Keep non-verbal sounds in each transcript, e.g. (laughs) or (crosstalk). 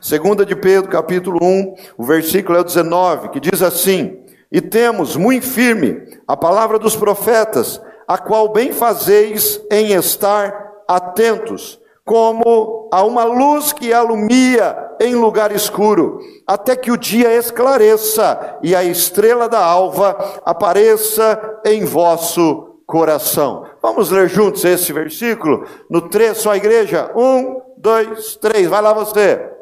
Segunda de Pedro, capítulo 1, o versículo é o 19, que diz assim: E temos muito firme a palavra dos profetas, a qual bem fazeis em estar atentos, como a uma luz que alumia em lugar escuro, até que o dia esclareça e a estrela da alva apareça em vosso coração. Vamos ler juntos esse versículo? No 3, só a igreja. Um, dois, três. Vai lá você.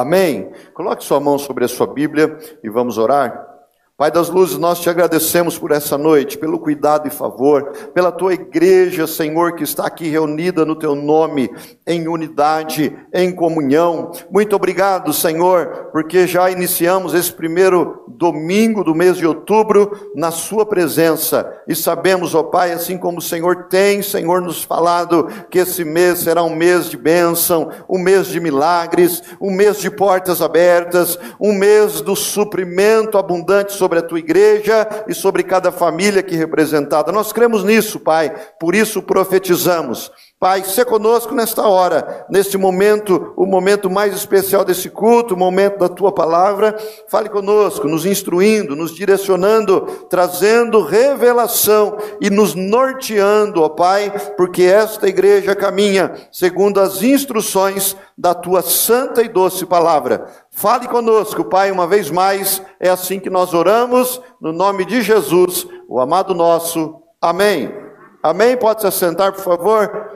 Amém? Coloque sua mão sobre a sua Bíblia e vamos orar. Pai das luzes, nós te agradecemos por essa noite, pelo cuidado e favor, pela tua igreja, Senhor, que está aqui reunida no teu nome, em unidade, em comunhão. Muito obrigado, Senhor, porque já iniciamos esse primeiro domingo do mês de outubro na sua presença. E sabemos, ó Pai, assim como o Senhor tem, Senhor, nos falado que esse mês será um mês de bênção, um mês de milagres, um mês de portas abertas, um mês do suprimento abundante sobre a tua igreja e sobre cada família aqui representada. Nós cremos nisso, Pai, por isso profetizamos. Pai, se conosco nesta hora, neste momento, o momento mais especial desse culto, o momento da tua palavra. Fale conosco, nos instruindo, nos direcionando, trazendo revelação e nos norteando, ó Pai, porque esta igreja caminha segundo as instruções da tua santa e doce palavra. Fale conosco, Pai, uma vez mais. É assim que nós oramos, no nome de Jesus, o amado nosso. Amém. Amém. Pode se assentar, por favor.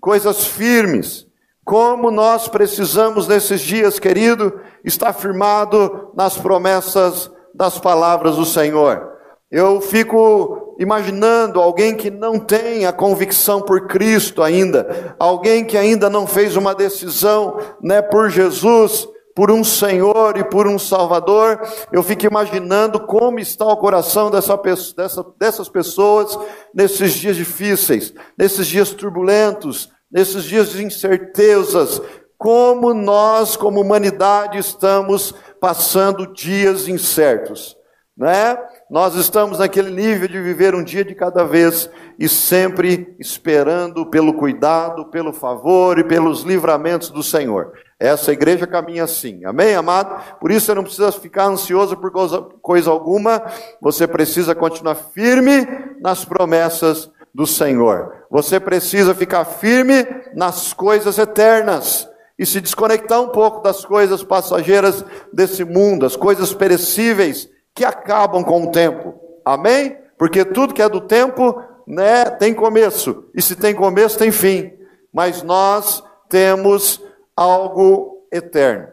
Coisas firmes. Como nós precisamos nesses dias, querido, estar firmado nas promessas das palavras do Senhor. Eu fico imaginando alguém que não tem a convicção por Cristo ainda, alguém que ainda não fez uma decisão, né, por Jesus, por um Senhor e por um Salvador, eu fico imaginando como está o coração dessa, dessa, dessas pessoas nesses dias difíceis, nesses dias turbulentos, nesses dias de incertezas, como nós, como humanidade, estamos passando dias incertos, né? Nós estamos naquele nível de viver um dia de cada vez e sempre esperando pelo cuidado, pelo favor e pelos livramentos do Senhor. Essa igreja caminha assim, amém, amado? Por isso você não precisa ficar ansioso por coisa, coisa alguma, você precisa continuar firme nas promessas do Senhor. Você precisa ficar firme nas coisas eternas e se desconectar um pouco das coisas passageiras desse mundo, as coisas perecíveis que acabam com o tempo. Amém? Porque tudo que é do tempo, né, tem começo. E se tem começo, tem fim. Mas nós temos algo eterno.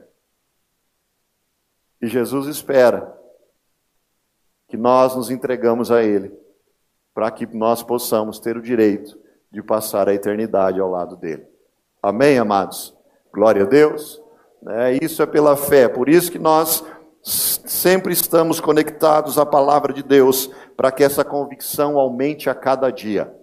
E Jesus espera que nós nos entregamos a Ele, para que nós possamos ter o direito de passar a eternidade ao lado dele. Amém, amados? Glória a Deus. É, isso é pela fé, por isso que nós sempre estamos conectados à palavra de Deus, para que essa convicção aumente a cada dia.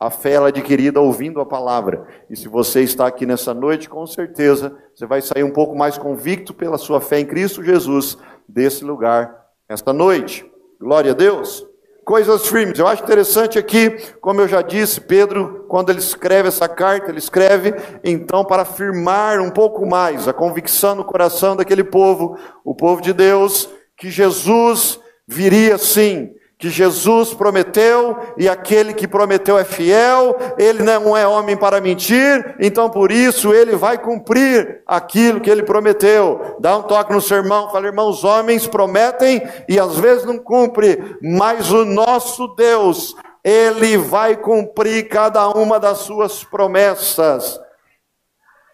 A fé é adquirida ouvindo a palavra. E se você está aqui nessa noite, com certeza você vai sair um pouco mais convicto pela sua fé em Cristo Jesus desse lugar esta noite. Glória a Deus. Coisas firmes. Eu acho interessante aqui, como eu já disse, Pedro, quando ele escreve essa carta, ele escreve então para afirmar um pouco mais a convicção no coração daquele povo, o povo de Deus, que Jesus viria sim que Jesus prometeu e aquele que prometeu é fiel, ele não é homem para mentir, então por isso ele vai cumprir aquilo que ele prometeu. Dá um toque no sermão, fala, irmão, os homens prometem e às vezes não cumprem, mas o nosso Deus, ele vai cumprir cada uma das suas promessas.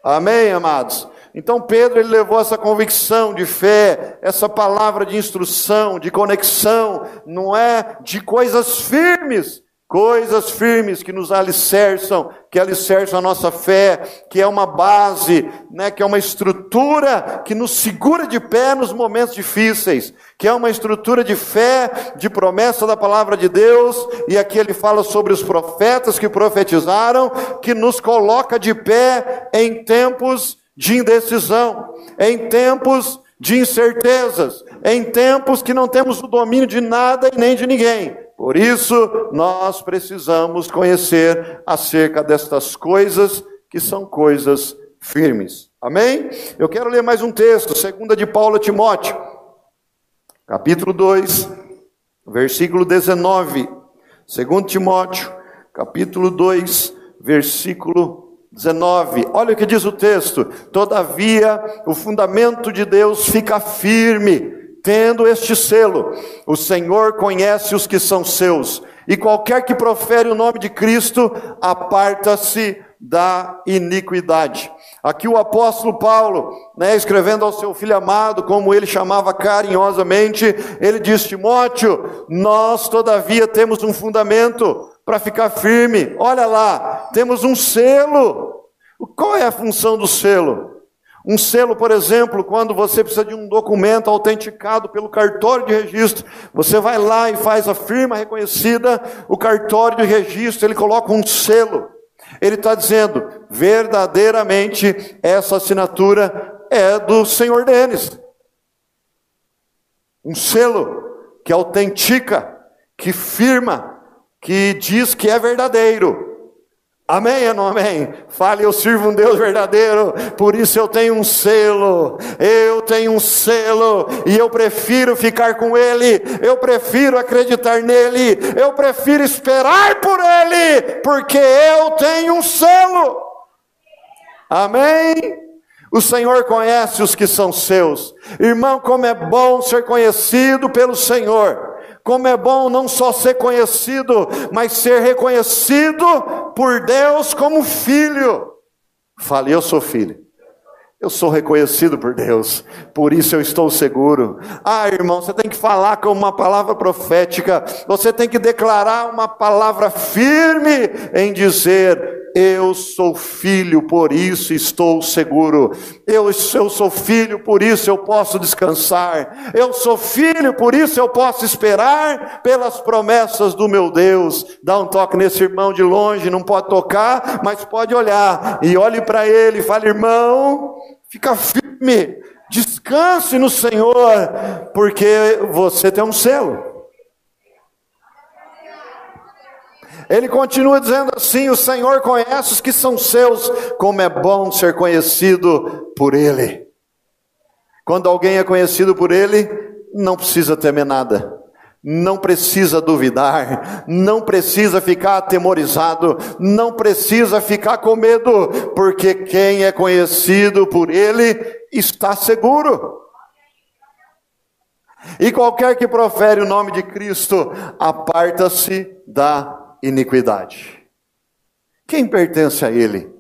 Amém, amados? Então Pedro ele levou essa convicção de fé, essa palavra de instrução, de conexão, não é de coisas firmes, coisas firmes que nos alicerçam, que alicerçam a nossa fé, que é uma base, né, que é uma estrutura que nos segura de pé nos momentos difíceis, que é uma estrutura de fé, de promessa da palavra de Deus, e aqui ele fala sobre os profetas que profetizaram, que nos coloca de pé em tempos de indecisão, em tempos de incertezas, em tempos que não temos o domínio de nada e nem de ninguém. Por isso, nós precisamos conhecer acerca destas coisas que são coisas firmes. Amém? Eu quero ler mais um texto, segunda de Paulo a Timóteo, capítulo 2, versículo 19. Segundo Timóteo, capítulo 2, versículo 19. Olha o que diz o texto: Todavia, o fundamento de Deus fica firme, tendo este selo: O Senhor conhece os que são seus, e qualquer que profere o nome de Cristo, aparta-se da iniquidade. Aqui o apóstolo Paulo, né, escrevendo ao seu filho amado, como ele chamava carinhosamente, ele diz: Timóteo, nós todavia temos um fundamento para ficar firme. Olha lá, temos um selo. Qual é a função do selo? Um selo, por exemplo, quando você precisa de um documento autenticado pelo cartório de registro, você vai lá e faz a firma reconhecida, o cartório de registro, ele coloca um selo. Ele está dizendo, verdadeiramente, essa assinatura é do senhor Denis. Um selo que autentica, que firma que diz que é verdadeiro. Amém ou não amém? Fale, eu sirvo um Deus verdadeiro, por isso eu tenho um selo, eu tenho um selo, e eu prefiro ficar com Ele, eu prefiro acreditar nele, eu prefiro esperar por Ele, porque eu tenho um selo. Amém? O Senhor conhece os que são seus. Irmão, como é bom ser conhecido pelo Senhor. Como é bom não só ser conhecido, mas ser reconhecido por Deus como filho. Fale, eu sou filho. Eu sou reconhecido por Deus, por isso eu estou seguro. Ah, irmão, você tem que falar com uma palavra profética, você tem que declarar uma palavra firme em dizer: eu sou filho, por isso estou seguro. Eu, eu sou filho, por isso eu posso descansar. Eu sou filho, por isso eu posso esperar pelas promessas do meu Deus. Dá um toque nesse irmão de longe, não pode tocar, mas pode olhar. E olhe para ele e fale: irmão, fica firme, descanse no Senhor, porque você tem um selo. Ele continua dizendo assim: O Senhor conhece os que são seus, como é bom ser conhecido por Ele. Quando alguém é conhecido por Ele, não precisa temer nada, não precisa duvidar, não precisa ficar atemorizado, não precisa ficar com medo, porque quem é conhecido por Ele está seguro. E qualquer que profere o nome de Cristo, aparta-se da iniquidade. Quem pertence a Ele?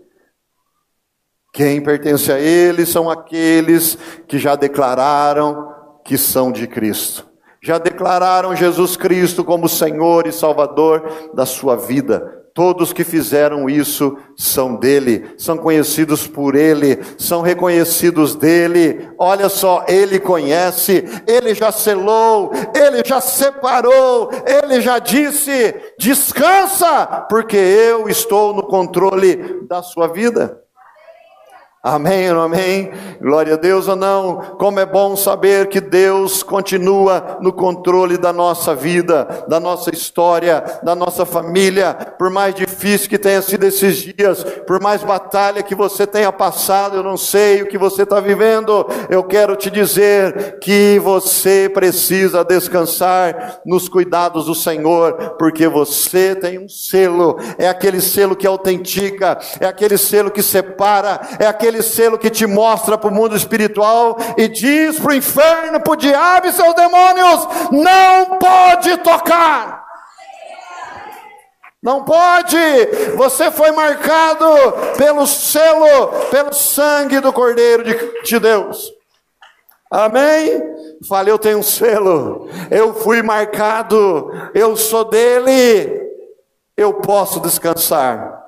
Quem pertence a Ele são aqueles que já declararam que são de Cristo. Já declararam Jesus Cristo como Senhor e Salvador da sua vida. Todos que fizeram isso são dele, são conhecidos por ele, são reconhecidos dele. Olha só, ele conhece, ele já selou, ele já separou, ele já disse: descansa, porque eu estou no controle da sua vida. Amém amém? Glória a Deus ou não? Como é bom saber que Deus continua no controle da nossa vida, da nossa história, da nossa família. Por mais difícil que tenha sido esses dias, por mais batalha que você tenha passado, eu não sei o que você está vivendo, eu quero te dizer que você precisa descansar nos cuidados do Senhor, porque você tem um selo, é aquele selo que autentica, é aquele selo que separa, é aquele aquele selo que te mostra para o mundo espiritual e diz para o inferno, para o diabo e seus demônios: não pode tocar. Não pode! Você foi marcado pelo selo, pelo sangue do Cordeiro de, de Deus. Amém? Fale, eu tenho um selo, eu fui marcado, eu sou dele. eu posso descansar.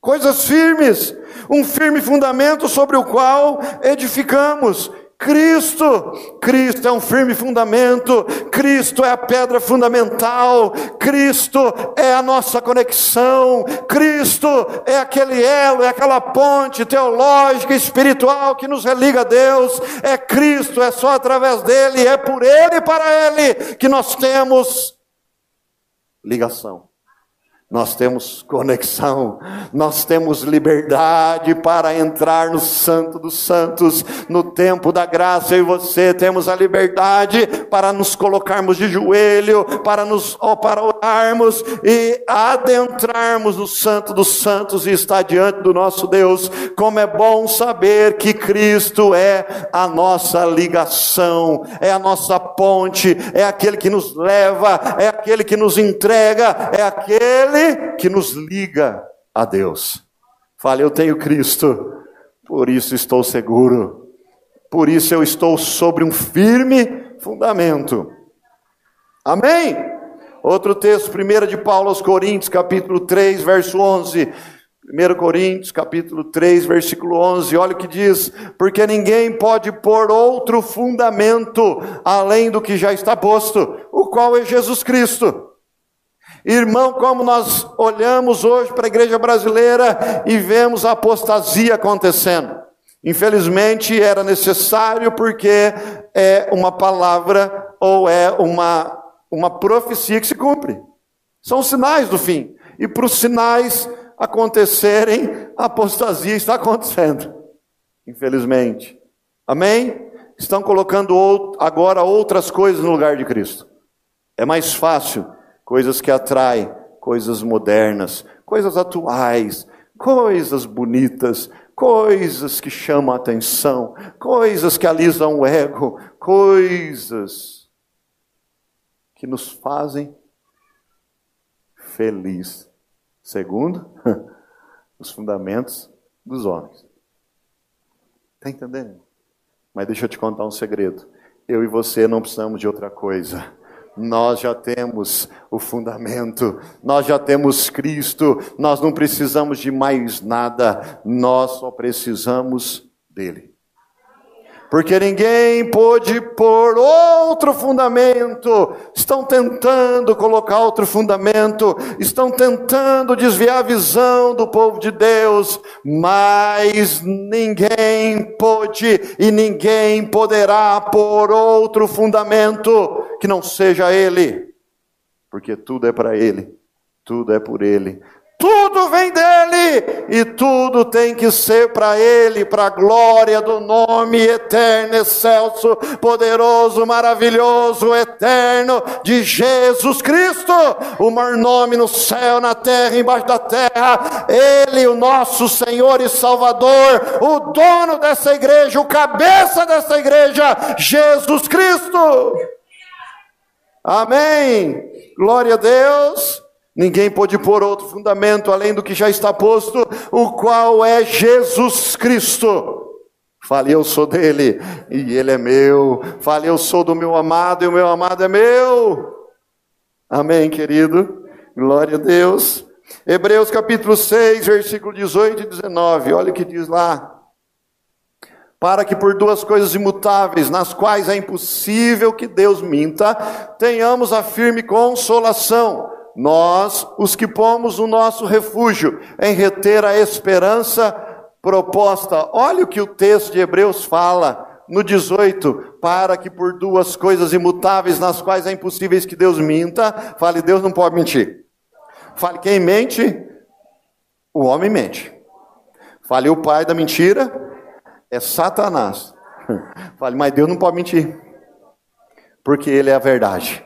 Coisas firmes, um firme fundamento sobre o qual edificamos. Cristo, Cristo é um firme fundamento, Cristo é a pedra fundamental, Cristo é a nossa conexão, Cristo é aquele elo, é aquela ponte teológica, espiritual que nos religa a Deus, é Cristo, é só através dele, é por ele e para ele que nós temos ligação nós temos conexão, nós temos liberdade para entrar no Santo dos Santos, no tempo da graça, eu e você temos a liberdade para nos colocarmos de joelho, para nos para orarmos e adentrarmos no Santo dos Santos e estar diante do nosso Deus. Como é bom saber que Cristo é a nossa ligação, é a nossa ponte, é aquele que nos leva, é aquele que nos entrega, é aquele aquele que nos liga a Deus. Fale, eu tenho Cristo, por isso estou seguro, por isso eu estou sobre um firme fundamento. Amém? Outro texto, 1 de Paulo aos Coríntios, capítulo 3, verso 11. 1 Coríntios, capítulo 3, versículo 11, olha o que diz: Porque ninguém pode pôr outro fundamento além do que já está posto, o qual é Jesus Cristo. Irmão, como nós olhamos hoje para a igreja brasileira e vemos a apostasia acontecendo. Infelizmente era necessário porque é uma palavra ou é uma, uma profecia que se cumpre. São sinais do fim. E para os sinais acontecerem, a apostasia está acontecendo. Infelizmente. Amém? Estão colocando agora outras coisas no lugar de Cristo. É mais fácil coisas que atraem, coisas modernas, coisas atuais, coisas bonitas, coisas que chamam a atenção, coisas que alisam o ego, coisas que nos fazem feliz, segundo (laughs) os fundamentos dos homens. Está entendendo? Mas deixa eu te contar um segredo. Eu e você não precisamos de outra coisa nós já temos o fundamento, nós já temos Cristo, nós não precisamos de mais nada, nós só precisamos dele porque ninguém pôde pôr outro fundamento. Estão tentando colocar outro fundamento, estão tentando desviar a visão do povo de Deus, mas ninguém pôde e ninguém poderá pôr outro fundamento que não seja Ele, porque tudo é para Ele, tudo é por Ele, tudo vem dele e tudo tem que ser para ele, para a glória do nome eterno, excelso, poderoso, maravilhoso, eterno de Jesus Cristo, o maior nome no céu, na terra, embaixo da terra. Ele, o nosso Senhor e Salvador, o dono dessa igreja, o cabeça dessa igreja, Jesus Cristo. Amém. Glória a Deus. Ninguém pode pôr outro fundamento além do que já está posto, o qual é Jesus Cristo. Fale, eu sou dele e ele é meu. Fale, eu sou do meu amado e o meu amado é meu. Amém, querido? Glória a Deus. Hebreus capítulo 6, versículo 18 e 19. Olha o que diz lá. Para que por duas coisas imutáveis, nas quais é impossível que Deus minta, tenhamos a firme consolação nós, os que pomos o nosso refúgio em reter a esperança proposta. Olha o que o texto de Hebreus fala no 18, para que por duas coisas imutáveis nas quais é impossível que Deus minta, fale Deus não pode mentir. Fale quem mente, o homem mente. Fale o pai da mentira, é Satanás. (laughs) Fale, mas Deus não pode mentir, porque ele é a verdade.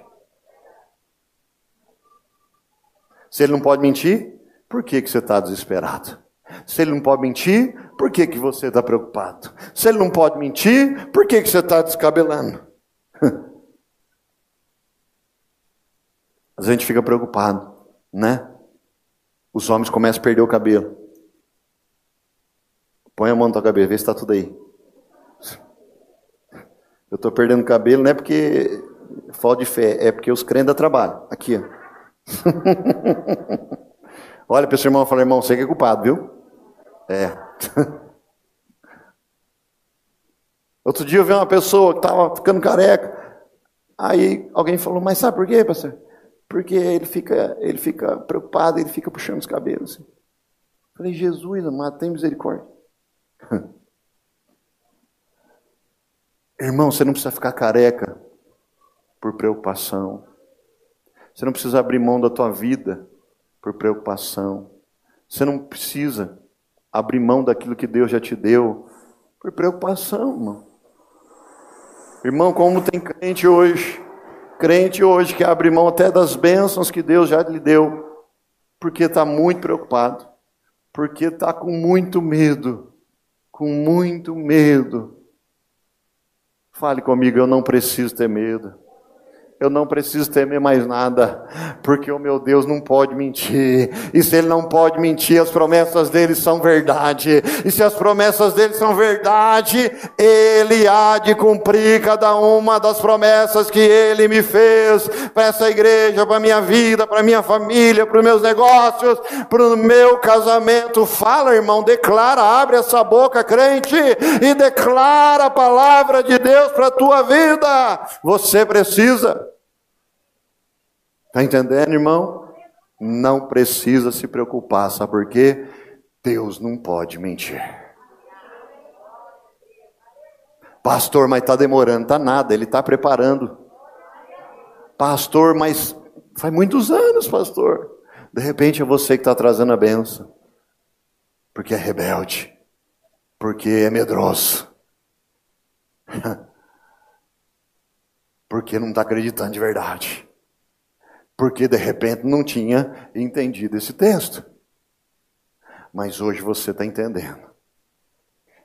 Se ele não pode mentir, por que, que você está desesperado? Se ele não pode mentir, por que, que você está preocupado? Se ele não pode mentir, por que, que você está descabelando? (laughs) A gente fica preocupado, né? Os homens começam a perder o cabelo. Põe a mão na tua cabeça, vê se está tudo aí. Eu estou perdendo cabelo não é porque falta de fé, é porque os crentes trabalham. Aqui, ó. (laughs) Olha para esse irmão e fala, irmão, você que é culpado, viu? É. (laughs) Outro dia eu vi uma pessoa que estava ficando careca. Aí alguém falou, mas sabe por quê, pastor? Porque ele fica, ele fica preocupado, ele fica puxando os cabelos. Assim. Falei, Jesus, amado, tem misericórdia. (laughs) Irmão, você não precisa ficar careca por preocupação. Você não precisa abrir mão da tua vida por preocupação. Você não precisa abrir mão daquilo que Deus já te deu por preocupação, irmão. Irmão, como tem crente hoje, crente hoje que abre mão até das bênçãos que Deus já lhe deu, porque está muito preocupado, porque está com muito medo, com muito medo. Fale comigo, eu não preciso ter medo eu não preciso temer mais nada, porque o meu Deus não pode mentir. E se ele não pode mentir, as promessas dele são verdade. E se as promessas dele são verdade, ele há de cumprir cada uma das promessas que ele me fez para essa igreja, para minha vida, para minha família, para os meus negócios, para o meu casamento. Fala, irmão, declara, abre essa boca, crente, e declara a palavra de Deus para a tua vida. Você precisa. Está entendendo, irmão? Não precisa se preocupar, sabe por quê? Deus não pode mentir. Pastor, mas está demorando, está nada, ele está preparando. Pastor, mas faz muitos anos, pastor. De repente é você que está trazendo a benção, porque é rebelde, porque é medroso, (laughs) porque não está acreditando de verdade porque de repente não tinha entendido esse texto. Mas hoje você está entendendo.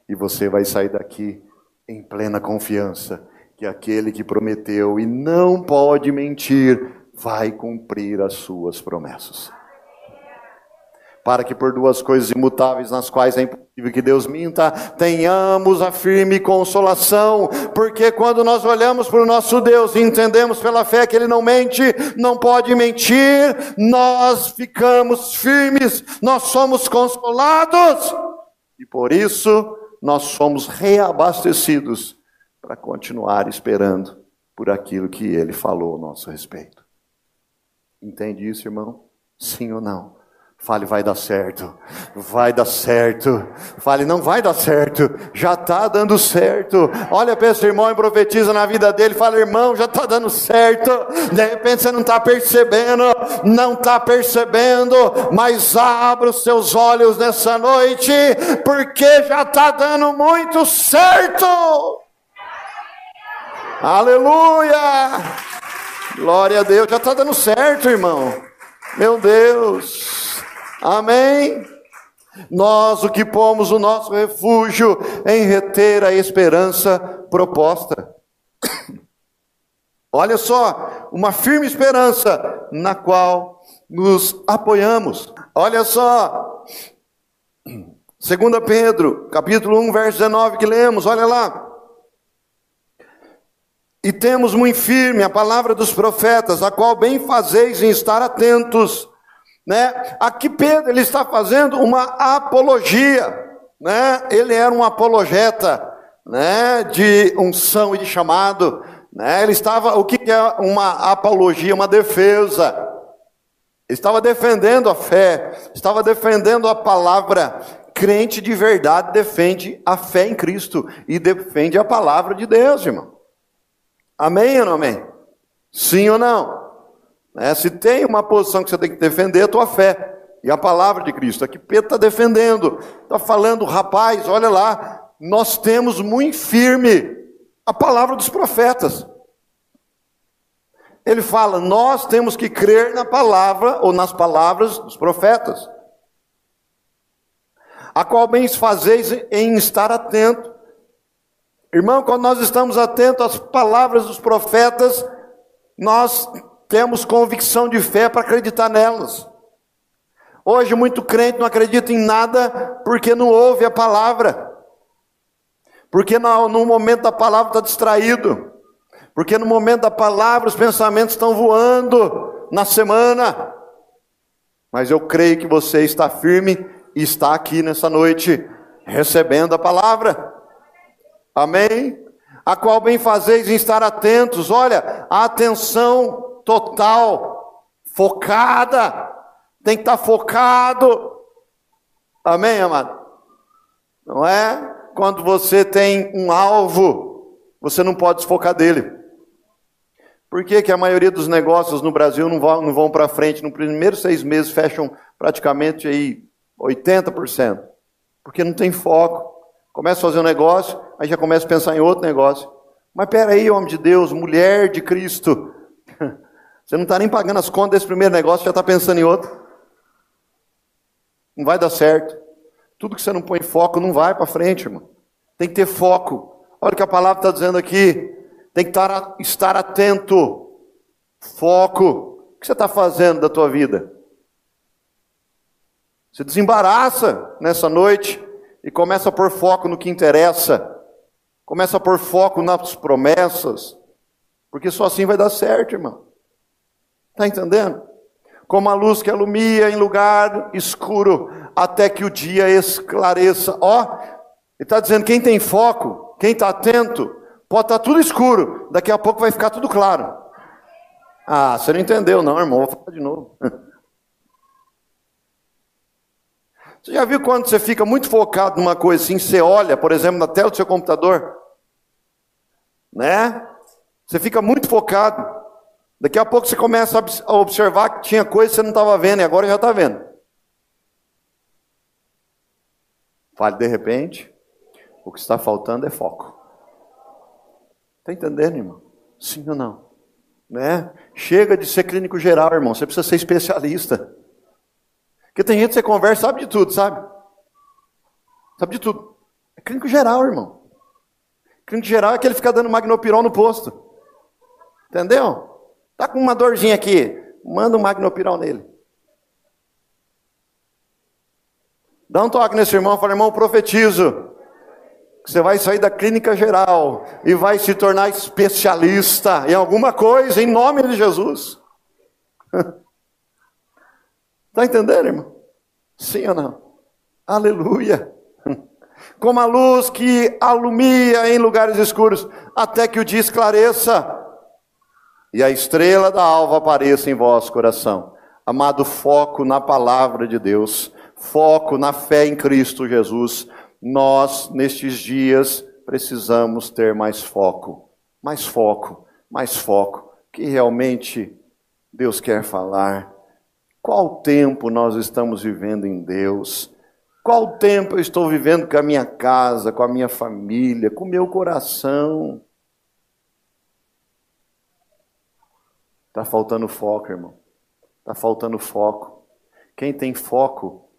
E você vai sair daqui em plena confiança que aquele que prometeu e não pode mentir vai cumprir as suas promessas para que por duas coisas imutáveis nas quais é impossível que Deus minta, tenhamos a firme consolação, porque quando nós olhamos para o nosso Deus e entendemos pela fé que Ele não mente, não pode mentir, nós ficamos firmes, nós somos consolados, e por isso nós somos reabastecidos para continuar esperando por aquilo que Ele falou a nosso respeito. Entende isso, irmão? Sim ou não? Fale, vai dar certo, vai dar certo. Fale, não vai dar certo, já está dando certo. Olha para esse irmão e profetiza na vida dele. Fala, irmão, já está dando certo. De repente você não está percebendo, não está percebendo, mas abra os seus olhos nessa noite, porque já está dando muito certo. Aleluia! Glória a Deus, já está dando certo, irmão. Meu Deus. Amém? Nós o que pomos o nosso refúgio em reter a esperança proposta. (coughs) Olha só, uma firme esperança na qual nos apoiamos. Olha só, (coughs) 2 Pedro, capítulo 1, verso 19 que lemos, olha lá. E temos muito firme a palavra dos profetas, a qual bem fazeis em estar atentos né? Aqui Pedro ele está fazendo uma apologia, né? Ele era um apologeta, né? De unção e de chamado, né? Ele estava, o que é uma apologia? Uma defesa. Estava defendendo a fé, estava defendendo a palavra. Crente de verdade defende a fé em Cristo e defende a palavra de Deus, irmão. Amém ou não amém? Sim ou não? Né? Se tem uma posição que você tem que defender, é a tua fé. E a palavra de Cristo. Aqui Pedro está defendendo, está falando, rapaz, olha lá, nós temos muito firme a palavra dos profetas. Ele fala, nós temos que crer na palavra ou nas palavras dos profetas, a qual bem fazeis em estar atento. Irmão, quando nós estamos atentos às palavras dos profetas, nós temos convicção de fé para acreditar nelas. Hoje, muito crente não acredita em nada porque não ouve a palavra, porque no, no momento da palavra está distraído, porque no momento da palavra os pensamentos estão voando na semana. Mas eu creio que você está firme e está aqui nessa noite recebendo a palavra. Amém? A qual bem fazeis em estar atentos. Olha, a atenção total, focada. Tem que estar focado. Amém, amado? Não é? Quando você tem um alvo, você não pode desfocar dele. Por que, que a maioria dos negócios no Brasil não vão, não vão para frente? No primeiro seis meses fecham praticamente aí 80%. Porque não tem foco. Começa a fazer um negócio, aí já começa a pensar em outro negócio. Mas peraí, homem de Deus, mulher de Cristo. Você não está nem pagando as contas desse primeiro negócio, já está pensando em outro. Não vai dar certo. Tudo que você não põe foco não vai para frente, irmão. Tem que ter foco. Olha o que a palavra está dizendo aqui. Tem que estar, estar atento. Foco. O que você está fazendo da tua vida? Você desembaraça nessa noite e começa a pôr foco no que interessa. Começa a pôr foco nas promessas. Porque só assim vai dar certo, irmão. Está entendendo? Como a luz que alumia em lugar escuro, até que o dia esclareça. Ó, ele está dizendo: quem tem foco, quem está atento, pode estar tá tudo escuro, daqui a pouco vai ficar tudo claro. Ah, você não entendeu, não, irmão, vou falar de novo. (laughs) Você já viu quando você fica muito focado numa coisa assim, você olha, por exemplo, na tela do seu computador, né? Você fica muito focado. Daqui a pouco você começa a observar que tinha coisa que você não estava vendo e agora já está vendo. Fale de repente, o que está faltando é foco. Está entendendo, irmão? Sim ou não? Né? Chega de ser clínico geral, irmão. Você precisa ser especialista. Porque tem gente que você conversa, sabe de tudo, sabe? Sabe de tudo. É clínico geral, irmão. Clínico geral é aquele que fica dando magnopirol no posto. Entendeu? Tá com uma dorzinha aqui. Manda um magnopirol nele. Dá um toque nesse irmão fala, irmão, profetizo. Que você vai sair da clínica geral e vai se tornar especialista em alguma coisa, em nome de Jesus. Está (laughs) entendendo, irmão? Sim ou não? Aleluia. Como a luz que alumia em lugares escuros, até que o dia esclareça e a estrela da alva apareça em vosso coração. Amado, foco na palavra de Deus, foco na fé em Cristo Jesus. Nós, nestes dias, precisamos ter mais foco, mais foco, mais foco, que realmente Deus quer falar qual tempo nós estamos vivendo em Deus? Qual tempo eu estou vivendo com a minha casa, com a minha família, com o meu coração? Está faltando foco, irmão. Está faltando foco. Quem tem foco,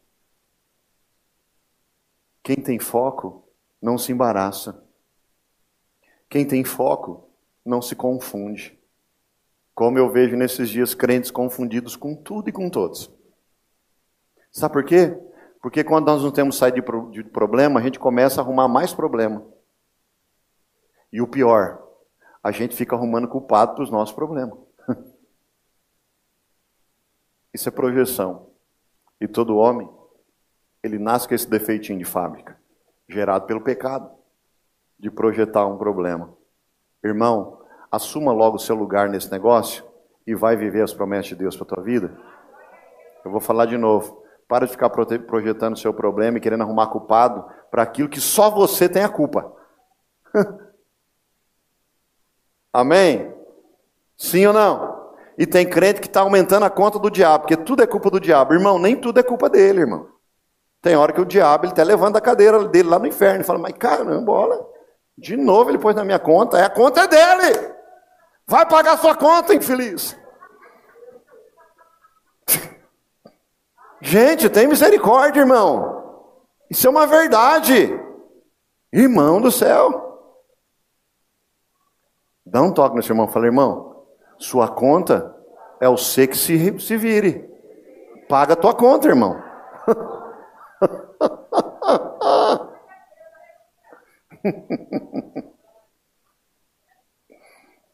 quem tem foco, não se embaraça. Quem tem foco, não se confunde. Como eu vejo nesses dias crentes confundidos com tudo e com todos. Sabe por quê? Porque quando nós não temos saído de problema, a gente começa a arrumar mais problema. E o pior, a gente fica arrumando culpado para os nossos problemas. Isso é projeção. E todo homem, ele nasce com esse defeitinho de fábrica, gerado pelo pecado, de projetar um problema. Irmão, assuma logo o seu lugar nesse negócio e vai viver as promessas de Deus para a tua vida. Eu vou falar de novo. Para de ficar projetando o seu problema e querendo arrumar culpado para aquilo que só você tem a culpa. (laughs) Amém? Sim ou não? E tem crente que está aumentando a conta do diabo, porque tudo é culpa do diabo. Irmão, nem tudo é culpa dele, irmão. Tem hora que o diabo ele até levanta a cadeira dele lá no inferno e fala, mas caramba, olha, de novo ele pôs na minha conta, é a conta é dele. Vai pagar sua conta, infeliz. (laughs) Gente, tem misericórdia, irmão. Isso é uma verdade. Irmão do céu. Dá um toque nesse irmão. Fala, irmão, sua conta é o C que se, se vire. Paga a tua conta, irmão. (laughs)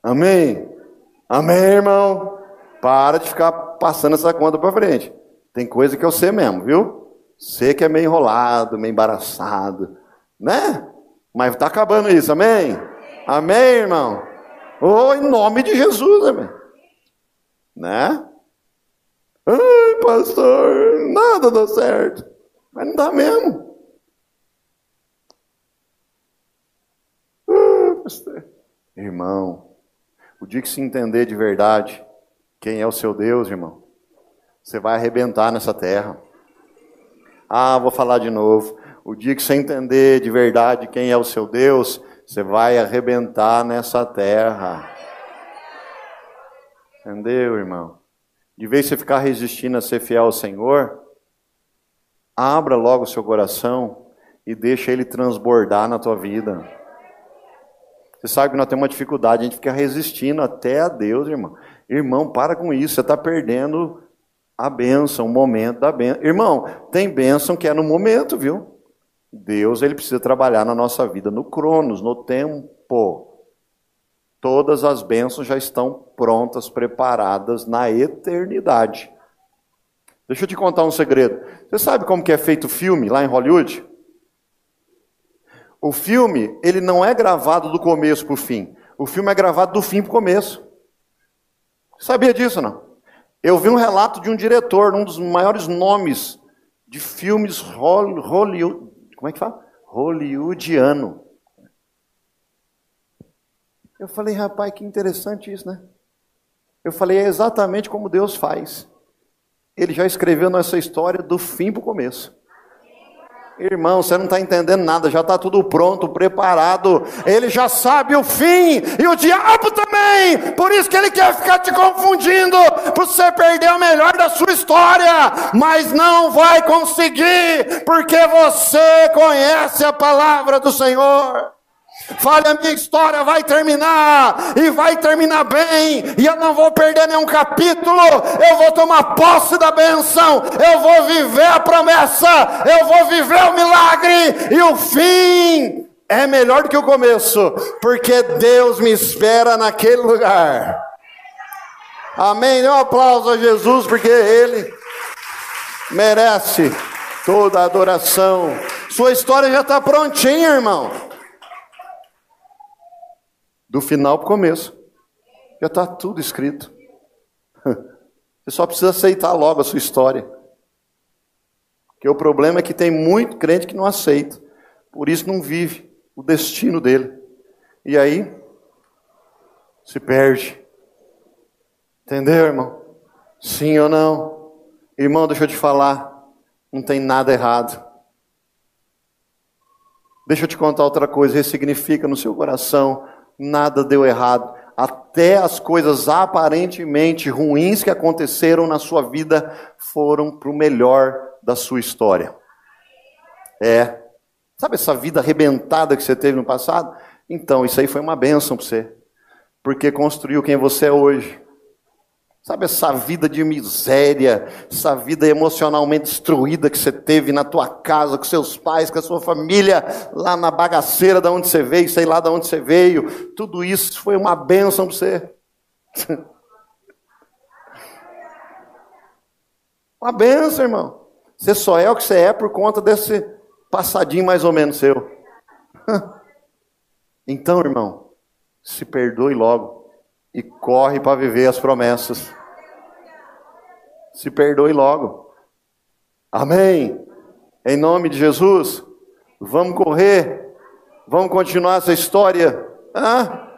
Amém? Amém, irmão? Para de ficar passando essa conta para frente. Tem coisa que eu sei mesmo, viu? Sei que é meio enrolado, meio embaraçado, né? Mas está acabando isso, amém? Amém, irmão? Oh, em nome de Jesus, amém? Né? Ai, pastor, nada dá certo. Mas não dá mesmo. Ah, pastor. Irmão, o dia que se entender de verdade quem é o seu Deus, irmão, você vai arrebentar nessa terra. Ah, vou falar de novo. O dia que você entender de verdade quem é o seu Deus, você vai arrebentar nessa terra. Entendeu, irmão? De vez você ficar resistindo a ser fiel ao Senhor, abra logo o seu coração e deixa ele transbordar na tua vida. Você sabe que nós temos uma dificuldade, a gente fica resistindo até a Deus, irmão. Irmão, para com isso, você está perdendo a bênção, o momento da bênção. Irmão, tem bênção que é no momento, viu? Deus, ele precisa trabalhar na nossa vida no cronos, no tempo. Todas as bênçãos já estão prontas, preparadas na eternidade. Deixa eu te contar um segredo. Você sabe como que é feito o filme lá em Hollywood? O filme, ele não é gravado do começo para o fim. O filme é gravado do fim para o começo. Sabia disso, não? Eu vi um relato de um diretor, um dos maiores nomes de filmes Hollywood, como é que fala? Hollywoodiano. Eu falei, rapaz, que interessante isso, né? Eu falei, é exatamente como Deus faz. Ele já escreveu nossa história do fim para o começo. Irmão, você não está entendendo nada, já está tudo pronto, preparado. Ele já sabe o fim, e o diabo também. Por isso que ele quer ficar te confundindo, para você perder o melhor da sua história. Mas não vai conseguir, porque você conhece a palavra do Senhor. Fale, a minha história vai terminar, e vai terminar bem, e eu não vou perder nenhum capítulo, eu vou tomar posse da benção, eu vou viver a promessa, eu vou viver o milagre, e o fim é melhor do que o começo, porque Deus me espera naquele lugar. Amém? Dê um aplauso a Jesus, porque Ele merece toda a adoração. Sua história já está prontinha, irmão do final para o começo. Já está tudo escrito. (laughs) Você só precisa aceitar logo a sua história. Porque o problema é que tem muito crente que não aceita. Por isso não vive o destino dele. E aí se perde. Entendeu, irmão? Sim ou não? Irmão, deixa eu te falar. Não tem nada errado. Deixa eu te contar outra coisa. Ressignifica no seu coração nada deu errado. Até as coisas aparentemente ruins que aconteceram na sua vida foram para o melhor da sua história. É. Sabe essa vida arrebentada que você teve no passado? Então, isso aí foi uma bênção para você. Porque construiu quem você é hoje. Sabe essa vida de miséria, essa vida emocionalmente destruída que você teve na tua casa, com seus pais, com a sua família, lá na bagaceira da onde você veio, sei lá de onde você veio. Tudo isso foi uma bênção para você. (laughs) uma bênção, irmão. Você só é o que você é por conta desse passadinho mais ou menos seu. (laughs) Então, irmão, se perdoe logo e corre para viver as promessas. Se perdoe logo. Amém. Em nome de Jesus, vamos correr. Vamos continuar essa história. Ah,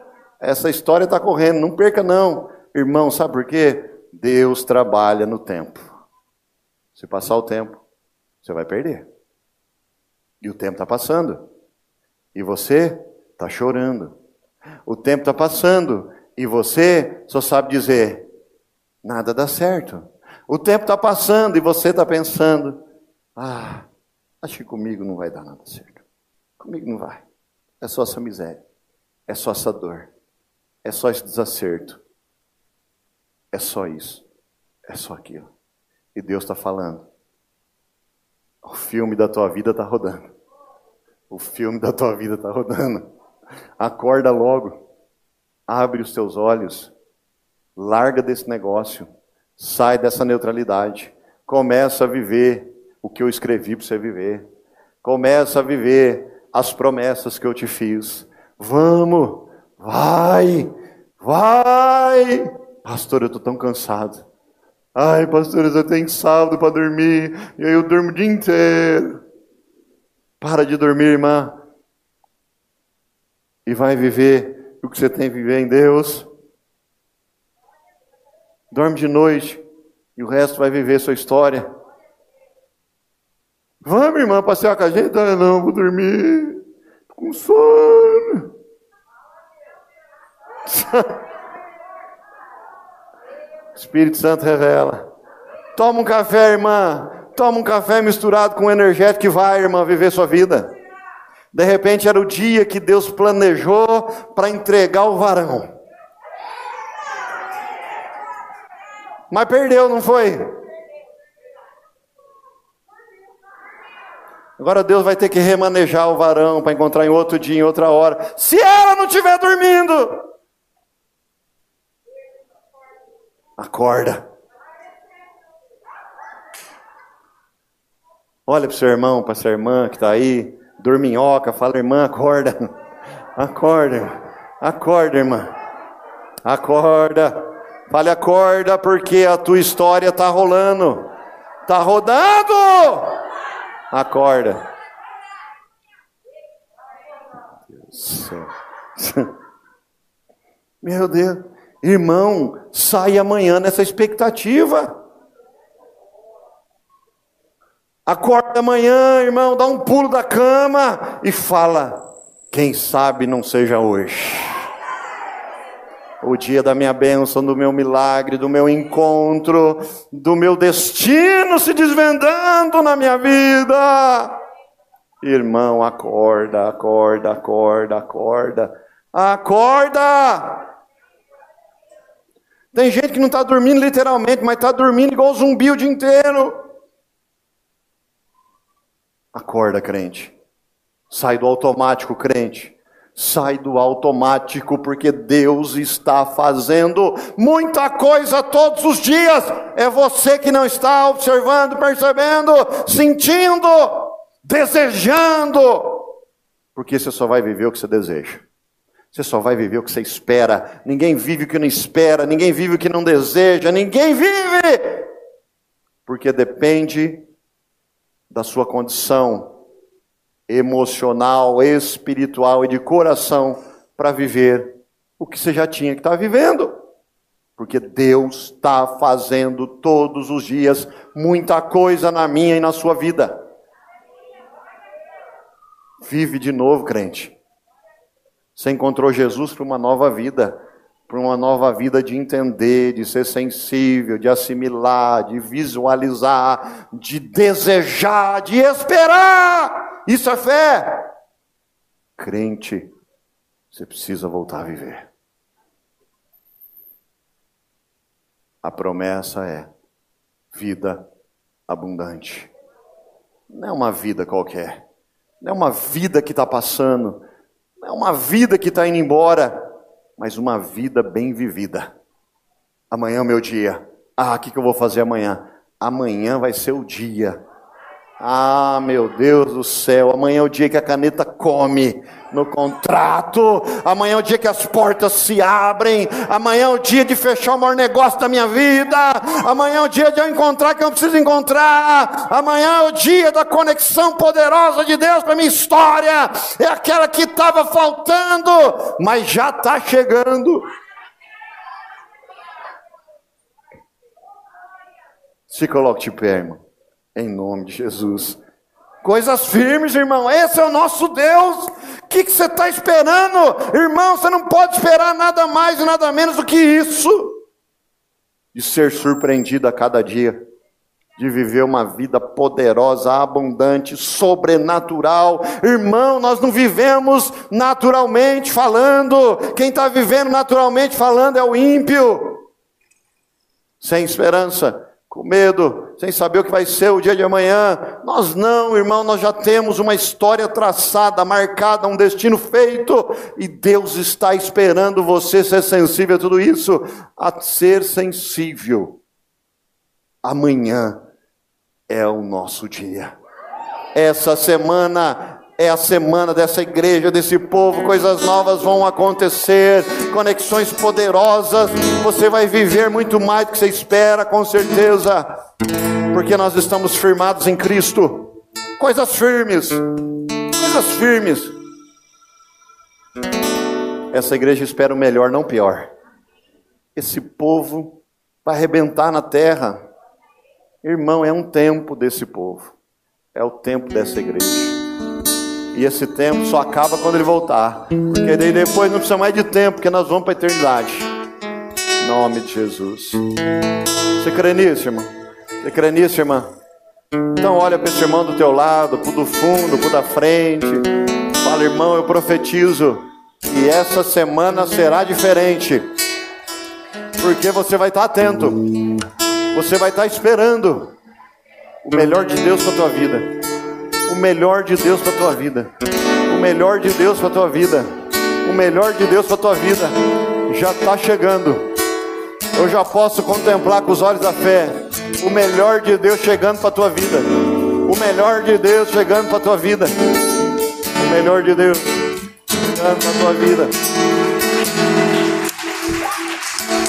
essa história está correndo, não perca não. Irmão, sabe por quê? Deus trabalha no tempo. Se passar o tempo, você vai perder. E o tempo está passando. E você está chorando. O tempo está passando e você só sabe dizer: nada dá certo. O tempo está passando e você está pensando: ah, acho que comigo não vai dar nada certo. Comigo não vai. É só essa miséria. É só essa dor. É só esse desacerto. É só isso. É só aquilo. E Deus está falando. O filme da tua vida está rodando. O filme da tua vida está rodando. Acorda logo. Abre os teus olhos, larga desse negócio, sai dessa neutralidade, Começa a viver o que eu escrevi para você viver. Começa a viver as promessas que eu te fiz. Vamos, vai, vai. Pastor, eu estou tão cansado. Ai, pastor, eu tenho sábado para dormir. E aí eu durmo o dia inteiro. Para de dormir, irmã. E vai viver o que você tem que viver em Deus. Dorme de noite. E o resto vai viver sua história. Vamos, irmã, passear com a gente? Ah, não, vou dormir. Tô com sono. (laughs) Espírito Santo revela. Toma um café, irmã. Toma um café misturado com energético que vai, irmã, viver sua vida. De repente era o dia que Deus planejou para entregar o varão. Mas perdeu, não foi? Agora Deus vai ter que remanejar o varão para encontrar em outro dia, em outra hora. Se ela não estiver dormindo, acorda. Olha para o seu irmão, para sua irmã que está aí, dorminhoca, fala, irmã, acorda. (laughs) Acorda, acorda, irmã. Acorda. Fale, acorda, porque a tua história está rolando. Está rodando! Acorda. (laughs) Meu Deus. Irmão, sai amanhã nessa expectativa. Acorda amanhã, irmão, dá um pulo da cama e fala: quem sabe não seja hoje o dia da minha bênção, do meu milagre, do meu encontro, do meu destino se desvendando na minha vida. Irmão, acorda, acorda, acorda, acorda, acorda. Tem gente que não está dormindo literalmente, mas está dormindo igual zumbi o dia inteiro. Acorda, crente. Sai do automático, crente. Sai do automático, porque Deus está fazendo muita coisa todos os dias. É você que não está observando, percebendo, sentindo, desejando. Porque você só vai viver o que você deseja. Você só vai viver o que você espera. Ninguém vive o que não espera, ninguém vive o que não deseja, ninguém vive. Porque depende da sua condição emocional, espiritual e de coração para viver o que você já tinha que estar tá vivendo. Porque Deus está fazendo todos os dias muita coisa na minha e na sua vida. Vive de novo, crente. Você encontrou Jesus para uma nova vida, para uma nova vida de entender, de ser sensível, de assimilar, de visualizar, de desejar, de esperar. Isso é fé. Crente, você precisa voltar a viver. A promessa é vida abundante. Não é uma vida qualquer. Não é uma vida que está passando. Não é uma vida que está indo embora. Mas uma vida bem vivida. Amanhã é o meu dia. Ah, o que, que eu vou fazer amanhã? Amanhã vai ser o dia ah, meu Deus do céu, amanhã é o dia que a caneta come no contrato, amanhã é o dia que as portas se abrem, amanhã é o dia de fechar o maior negócio da minha vida, amanhã é o dia de eu encontrar quem eu preciso encontrar, amanhã é o dia da conexão poderosa de Deus para minha história, é aquela que estava faltando, mas já está chegando. Se coloque de pé, irmão. Em nome de Jesus. Coisas firmes, irmão. Esse é o nosso Deus. O que, que você está esperando? Irmão, você não pode esperar nada mais e nada menos do que isso. De ser surpreendido a cada dia. De viver uma vida poderosa, abundante, sobrenatural. Irmão, nós não vivemos naturalmente falando. Quem está vivendo naturalmente falando é o ímpio. Sem esperança com medo, sem saber o que vai ser o dia de amanhã. Nós não, irmão, nós já temos uma história traçada, marcada, um destino feito, e Deus está esperando você ser sensível a tudo isso, a ser sensível. Amanhã é o nosso dia. Essa semana é a semana dessa igreja, desse povo, coisas novas vão acontecer, conexões poderosas, você vai viver muito mais do que você espera, com certeza, porque nós estamos firmados em Cristo. Coisas firmes, coisas firmes. Essa igreja espera o melhor, não pior. Esse povo vai arrebentar na terra. Irmão, é um tempo desse povo. É o tempo dessa igreja. E esse tempo só acaba quando ele voltar. Porque daí depois não precisa mais de tempo, porque nós vamos para a eternidade. Em nome de Jesus. Você crê nisso, irmão? Você crê nisso, irmã? Então olha para esse irmão do teu lado, pro do fundo, pro da frente. Fala, irmão, eu profetizo que essa semana será diferente. Porque você vai estar atento. Você vai estar esperando o melhor de Deus para tua vida. O melhor de Deus para tua vida. O melhor de Deus para tua vida. O melhor de Deus para tua vida já está chegando. Eu já posso contemplar com os olhos da fé o melhor de Deus chegando para tua vida. O melhor de Deus chegando para tua vida. O melhor de Deus chegando para tua vida.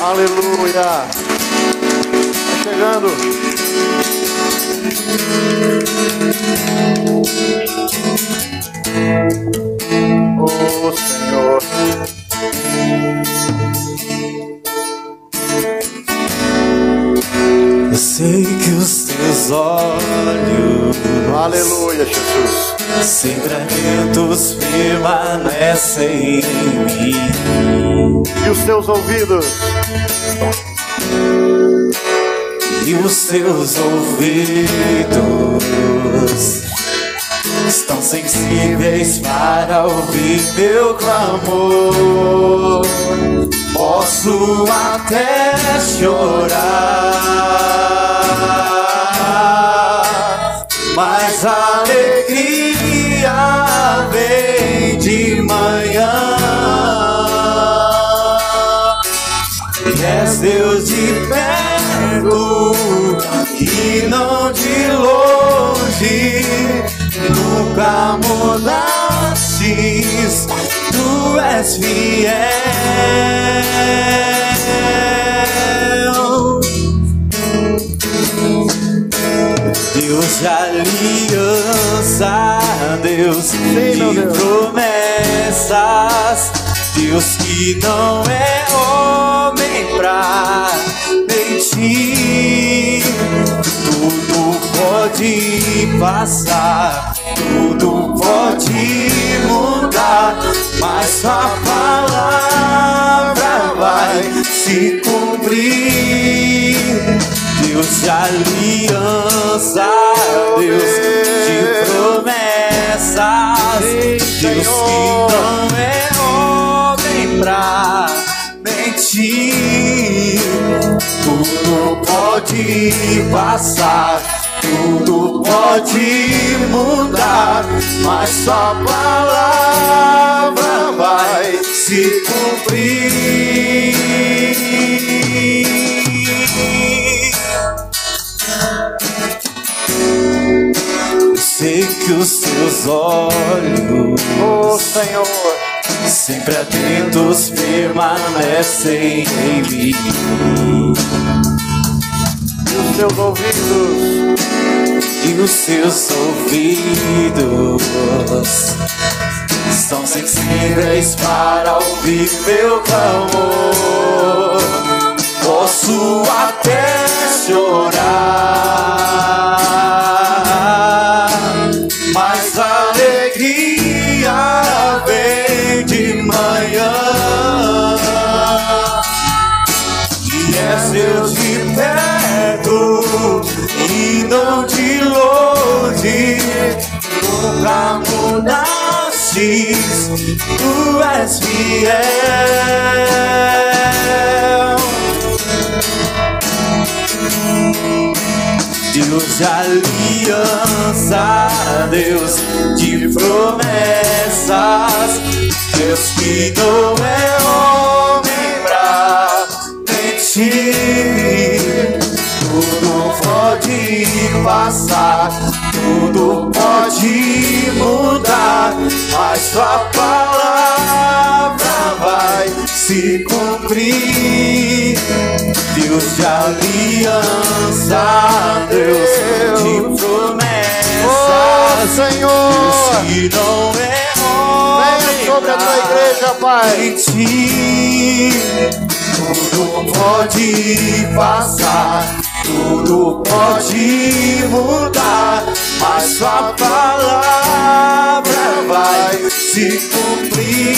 Aleluia. Está chegando. Oh Senhor. Eu sei que os teus olhos, aleluia, Jesus, atentos permanecem em mim. E os teus ouvidos e os seus ouvidos estão sensíveis para ouvir meu clamor. Posso até chorar, mas a alegria vem de manhã. És Deus de perto e não de longe. Nunca mudastes, tu és fiel. Deus de aliança, Deus de promessas, Deus que não é homem pra mentir. Tudo pode passar, tudo pode mudar, mas sua palavra vai se cumprir. Deus de aliança, Deus de promessas, Deus que não é homem pra mentir. Tudo pode passar, tudo pode mudar, mas sua palavra vai se cumprir. Eu sei que os teus olhos Oh Senhor, sempre atentos permanecem em mim. E os teus ouvidos. E os seus ouvidos. Estão sensíveis para ouvir meu clamor. Posso até chorar, tu és fiel. Deus de aliança, Deus de promessas, Deus que não é homem pra mentir. Tudo pode passar, tudo pode mudar, mas sua palavra vai se cumprir. Deus de aliança, Deus de promessas, Oh, Senhor. Deus que não é Venha sobre a tua igreja, Pai. mentir. Tudo pode passar, tudo pode mudar, mas sua palavra vai se cumprir.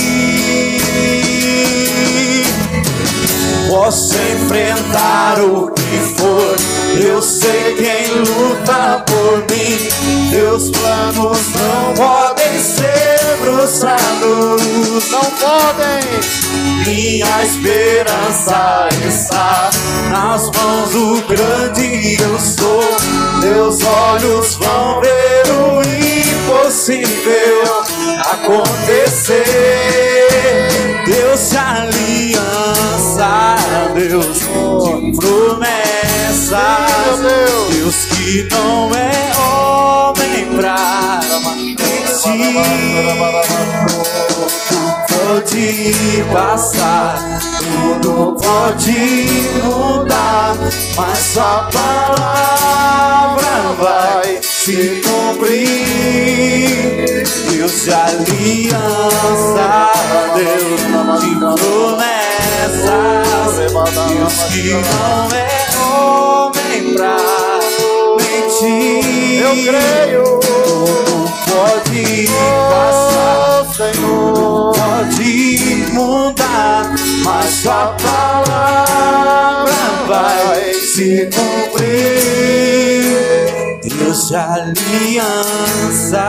Posso enfrentar o que for, eu sei quem luta por mim. Teus planos não podem ser frustrados. Não podem. Minha esperança está nas mãos do grande eu sou. Meus olhos vão ver o impossível acontecer. Deus de aliança, Deus de promessas, Deus. Que não é homem pra mentir pode passar, tudo pode mudar, mas sua palavra vai se cumprir. Deus de aliança, Deus de promessas, Deus que não é pra mentir. Eu creio. Tudo pode passar Oh, Senhor. pode mudar, mas sua palavra vai se cumprir. Deus de aliança,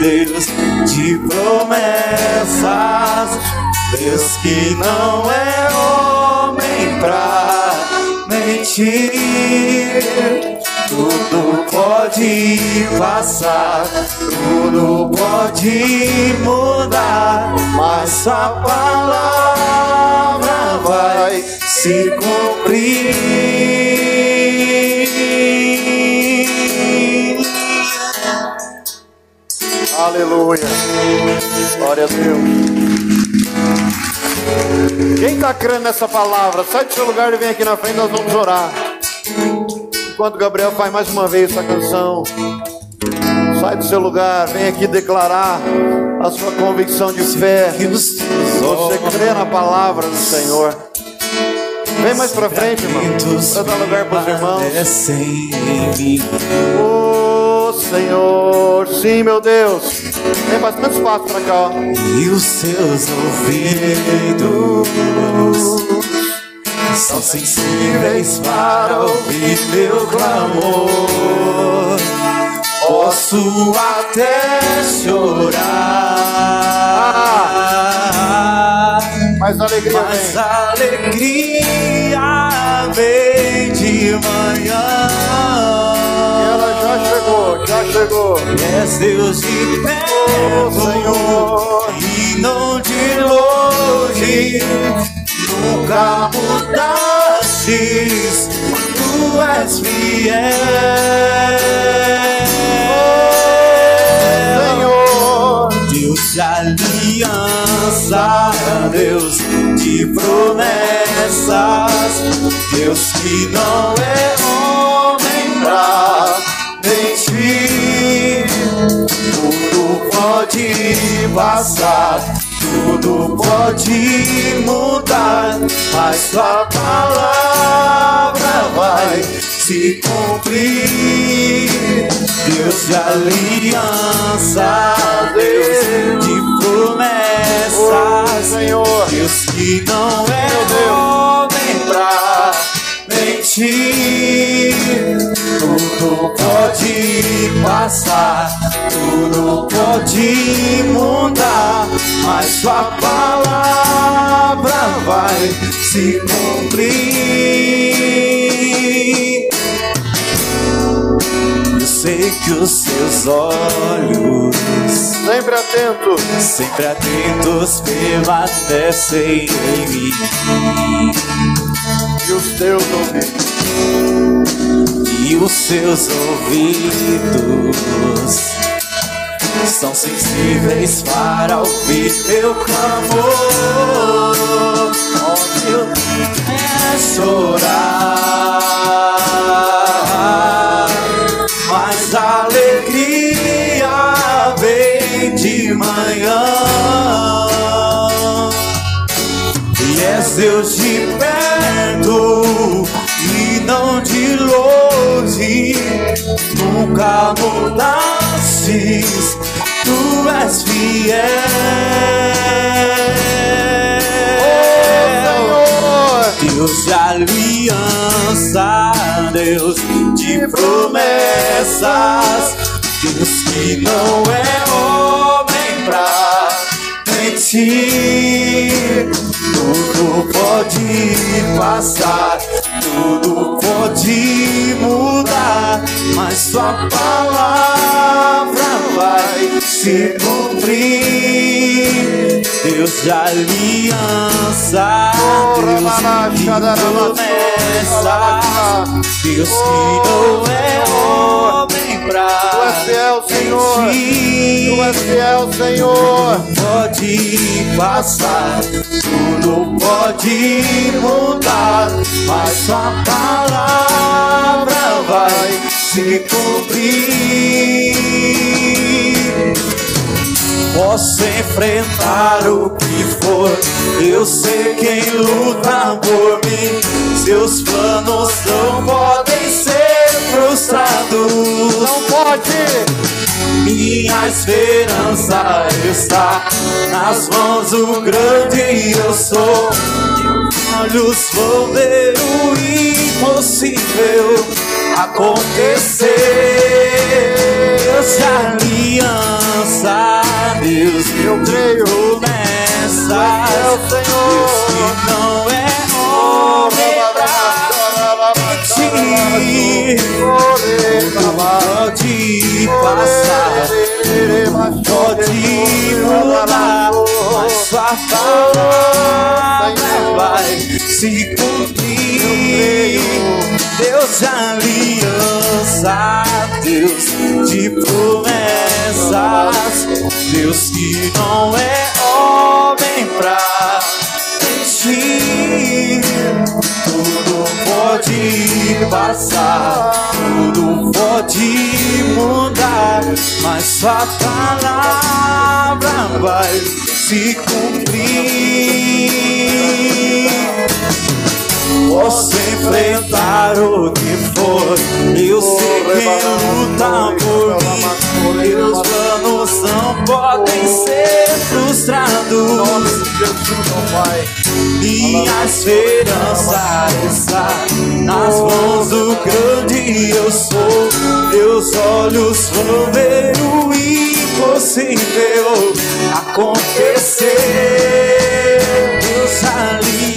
Deus de promessas, Deus que não é homem pra mentir. Tudo pode passar, tudo pode mudar, mas sua palavra vai se cumprir. Aleluia. Glória a Deus. Quem está crendo nessa palavra, sai do seu lugar e vem aqui na frente, nós vamos orar. Enquanto Gabriel faz mais uma vez essa canção, sai do seu lugar, vem aqui declarar a sua convicção de fé. Você crê na palavra do Senhor. Vem mais pra frente, irmão. Pra dar lugar para os irmãos. Ô Senhor, sim, meu Deus. Tem bastante espaço pra cá, ó. E os seus ouvidos são sensíveis para ouvir meu clamor. Posso até chorar, Mas a alegria mas vem. alegria vem de manhã. Chegou. És Deus de perto, Senhor. e não de longe. Nunca mudastes, tu és fiel. Senhor, Deus de aliança, Deus de promessas, Deus que não é homem pra mentir. Tudo pode passar, tudo pode mudar, mas sua palavra vai se cumprir. Deus de aliança, Deus de promessas, Senhor. Deus que não é homem pra mentir. Pode passar, tudo pode mudar, mas sua palavra vai se cumprir. Eu sei que os seus olhos Sempre atento. sempre atentos permanecem em mim. E os teus ouvidos. E os seus ouvidos são sensíveis para ouvir meu clamor. Onde eu é chorar, mas a alegria vem de manhã. E és Deus de nunca mudastes, tu és fiel. Deus de aliança, Deus de promessas, Deus que não é homem pra mentir. Tudo pode passar, tudo pode mudar, mas sua palavra vai se cumprir. Deus de aliança, Deus de promessas, Deus que não é homem pra fiel, Senhor. Tu és fiel, Senhor. Pode passar, tudo pode mudar, mas sua palavra vai se cumprir. Posso enfrentar o que for, eu sei quem luta por mim. Seus planos não podem ser frustrados. Não pode. Minha esperança está nas mãos do grande eu sou. Olhos vão ver o impossível acontecer. Deus de aliança, Deus Eu creio. É o Senhor. Pode passar, pode mudar, mas sua palavra vai se cumprir. Deus de aliança, Deus de promessas, Deus que não é homem pra passar, tudo pode mudar, mas sua palavra vai se cumprir. Posso enfrentar o que for, eu sei quem luta por mim. Meus planos não podem ser frustrados. Jesus, ó Pai. Minha esperança está nas mãos do grande eu sou. Meus olhos vão ver o impossível acontecer. Deus de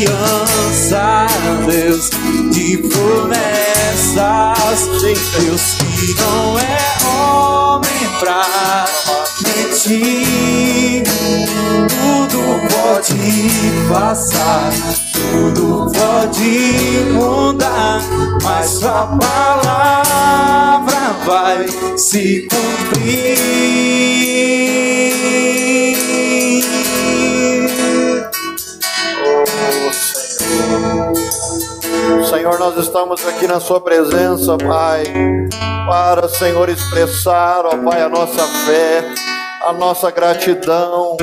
aliança, Deus de promessas, Deus não é homem pra mentir. Tudo pode passar, tudo pode mudar, mas sua palavra vai se cumprir. Senhor, nós estamos aqui na Sua presença, Pai, para, Senhor, expressar, ó Pai, a nossa fé, a nossa gratidão,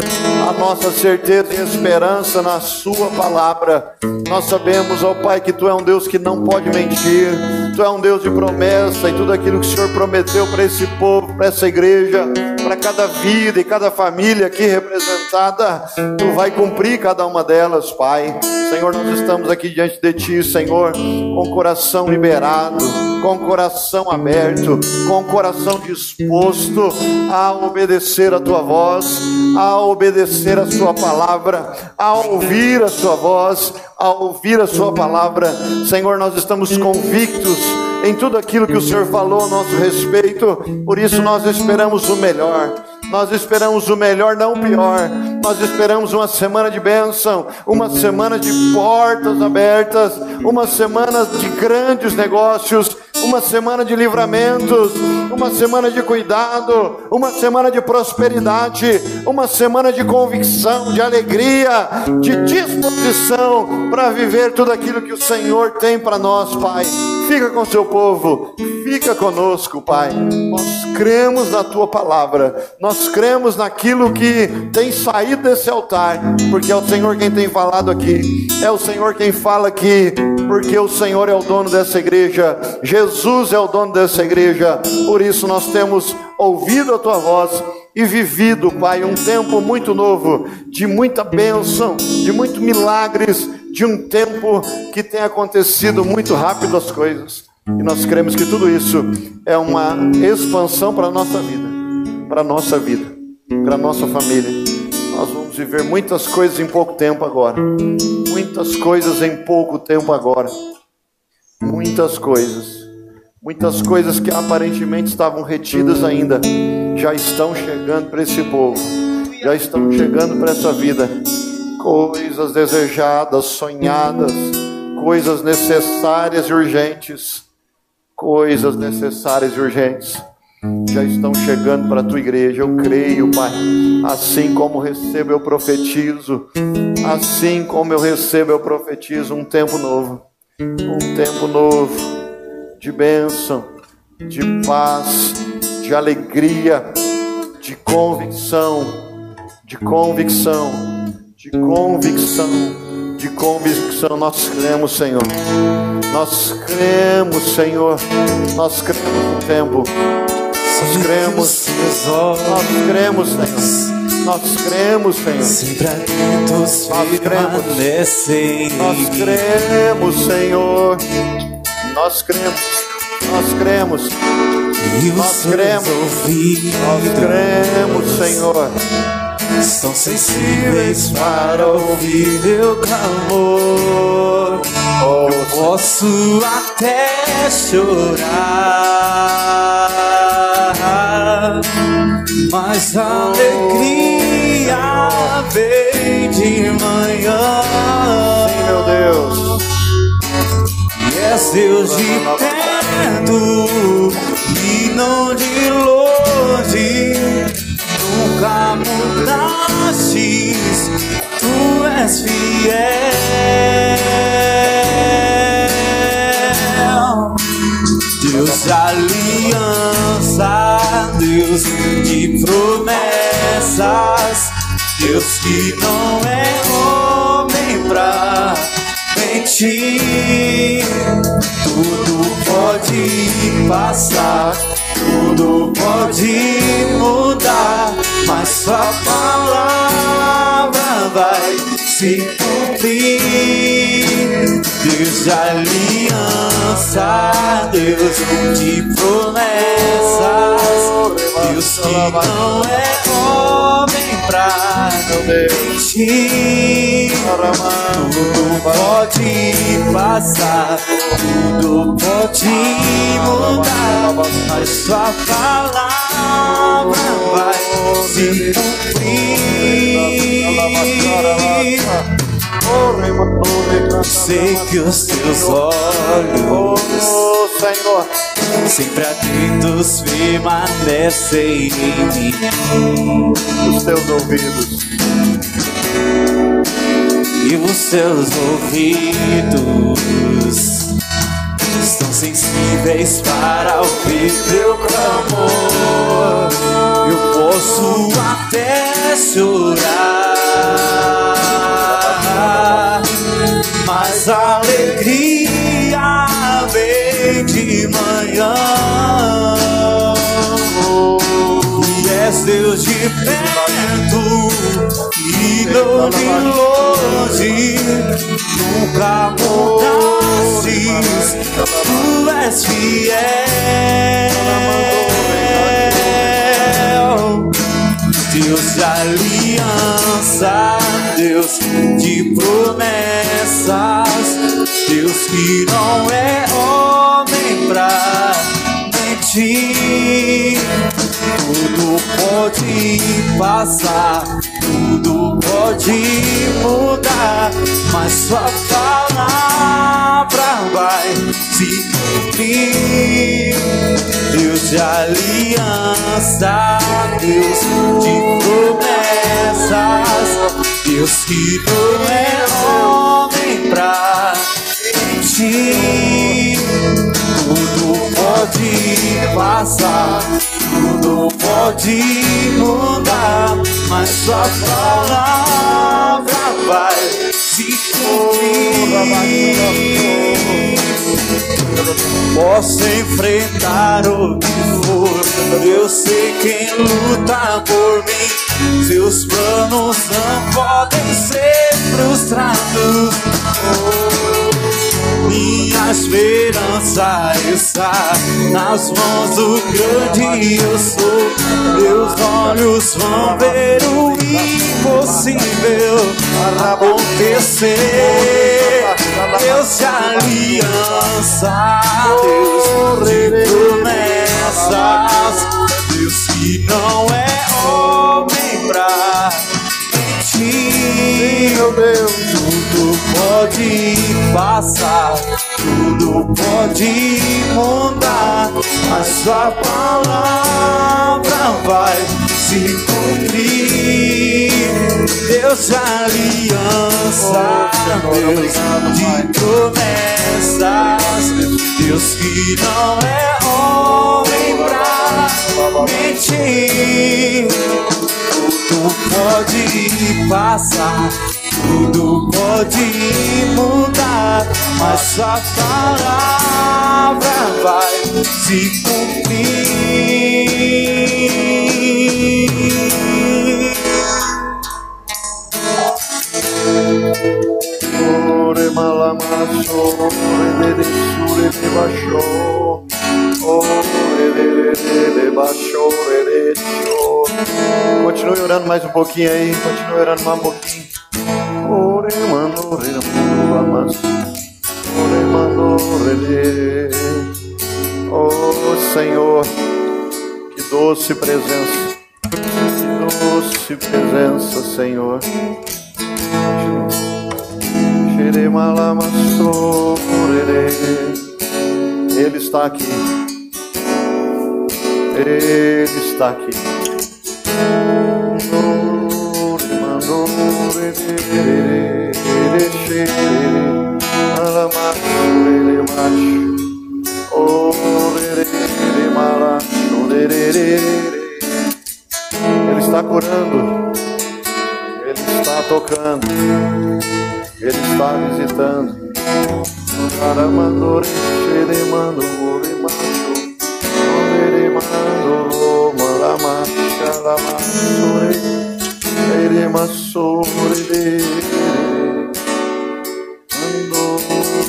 a nossa certeza e esperança na Sua palavra. Nós sabemos, ó Pai, que Tu é um Deus que não pode mentir, Tu é um Deus de promessa e tudo aquilo que o Senhor prometeu para esse povo, para essa igreja, para cada vida e cada família aqui representada, Tu vai cumprir cada uma delas, Pai. Senhor, nós estamos aqui diante de Ti, Senhor, com o coração liberado, com o coração aberto, com o coração disposto a obedecer a Tua voz, a obedecer a Sua palavra, a ouvir a Sua voz, a ouvir a Sua palavra. Senhor, nós estamos convictos em tudo aquilo que o Senhor falou a nosso respeito, por isso nós esperamos o melhor. Nós esperamos o melhor, não o pior. Nós esperamos uma semana de bênção, uma semana de portas abertas, uma semana de grandes negócios, uma semana de livramentos, uma semana de cuidado, uma semana de prosperidade, uma semana de convicção, de alegria, de disposição para viver tudo aquilo que o Senhor tem para nós, Pai. Fica com seu povo, fica conosco, Pai. Nós cremos na tua palavra, nós cremos naquilo que tem saído desse altar, porque é o Senhor quem tem falado aqui, é o Senhor quem fala aqui, porque o Senhor é o dono dessa igreja, Jesus é o dono dessa igreja, por isso nós temos ouvido a tua voz e vivido, Pai, um tempo muito novo, de muita bênção, de muitos milagres, de um tempo que tem acontecido muito rápido as coisas. E nós cremos que tudo isso é uma expansão para a nossa vida, para a nossa vida, para a nossa família. Nós vamos viver muitas coisas em pouco tempo agora. Muitas coisas em pouco tempo agora. Muitas coisas. Muitas coisas que aparentemente estavam retidas ainda já estão chegando para esse povo, já estão chegando para essa vida. Coisas desejadas, sonhadas, coisas necessárias e urgentes coisas necessárias e urgentes já estão chegando para a tua igreja. Eu creio, Pai. Assim como recebo, eu profetizo. Assim como eu recebo, eu profetizo um tempo novo. Um tempo novo de bênção, de paz, de alegria, de convicção, de convicção, de convicção, de convicção. Nós cremos, Senhor. Nós cremos, Senhor. Nós cremos no tempo. Nós cremos. Nós cremos, Senhor. Nós cremos, Senhor. Sempre atentos Nós cremos. Nós cremos, Senhor. Nós cremos. Nós cremos. Os Nós cremos. Nós cremos, Senhor. São sensíveis para ouvir meu clamor. Oh, Posso até chorar, mas a alegria vem de manhã. sim, meu Deus. És Deus de perto e não de longe. Nunca mudastes, tu és fiel. Deus de aliança, Deus de promessas, Deus que não é homem pra mentir. Tudo pode passar, tudo pode mudar, mas sua palavra vai se cumprir. Deus de aliança, Deus de promessas, Deus que não é homem pra mentir. Tudo pode passar, tudo pode mudar, mas sua palavra vai se cumprir. Sei que os teus olhos Oh, Senhor. sempre atentos permanecem em mim. Os teus ouvidos. E os seus ouvidos estão sensíveis para ouvir meu clamor. Eu posso até chorar, mas alegria vem de manhã. E és Deus de perto e não de longe. Nunca mudastes, tu és fiel. Deus de aliança, Deus de promessas, Deus que não é homem pra mentir. Tudo pode passar, tudo pode mudar, mas sua palavra vai se cumprir. Deus de aliança, Deus de promessas, Deus que não é homem pra mentir. Tudo pode passar, tudo pode mudar, mas sua palavra vai se cumprir. Posso enfrentar o que for, eu sei quem luta por mim. Seus planos não podem ser frustrados. Oh, minha esperança está nas mãos do grande eu sou. Meus olhos vão ver o impossível acontecer. Deus de aliança, Deus de promessas, Deus que não é homem pra mentir. Meu Deus, Tudo pode passar, tudo pode mudar, mas sua palavra vai se cumprir. Deus de aliança, Deus de promessas, Deus que não é homem pra mentir. Tudo pode passar, tudo pode mudar, mas sua palavra vai se cumprir. ore malamaso, ore de sure de baixo, ore de de baixo, ore de. Continue orando mais um pouquinho aí, continue orando mais um pouquinho. Ore mando, ore mando, ore de. Oh Senhor, que doce presença, que doce presença, Senhor. Ele está aqui. Ele está aqui. Ele está curando. Ele está tocando. Ele está visitando. Aramandore, xeremando, orimacho, orerimando, malamacha, lamassore, eremassore, ando,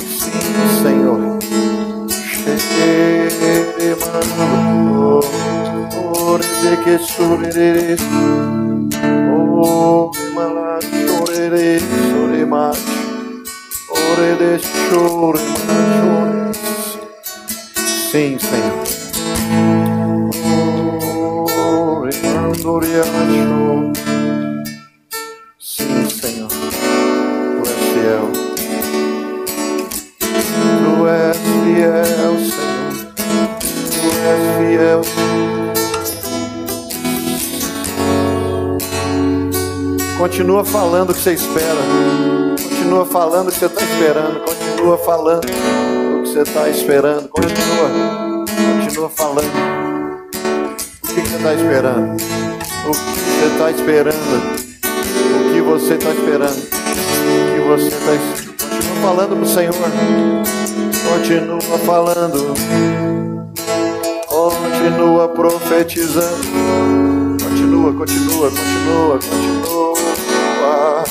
sim, Senhor, xeremando, ore de que surere, oh, malachore, soremacho, ore de chore. Sim, Senhor. Ore, mandore, acho. Fiel. Tu és fiel, Senhor. Tu és fiel. Continua falando o que você espera. Continua falando o que você está esperando. Continua falando o que você está esperando. Continua. Continua falando. O que você está esperando? O que você está esperando? Que você está esperando? Que você está? Continua falando para o Senhor. Continua falando. Continua profetizando. Continua, continua, continua, continua.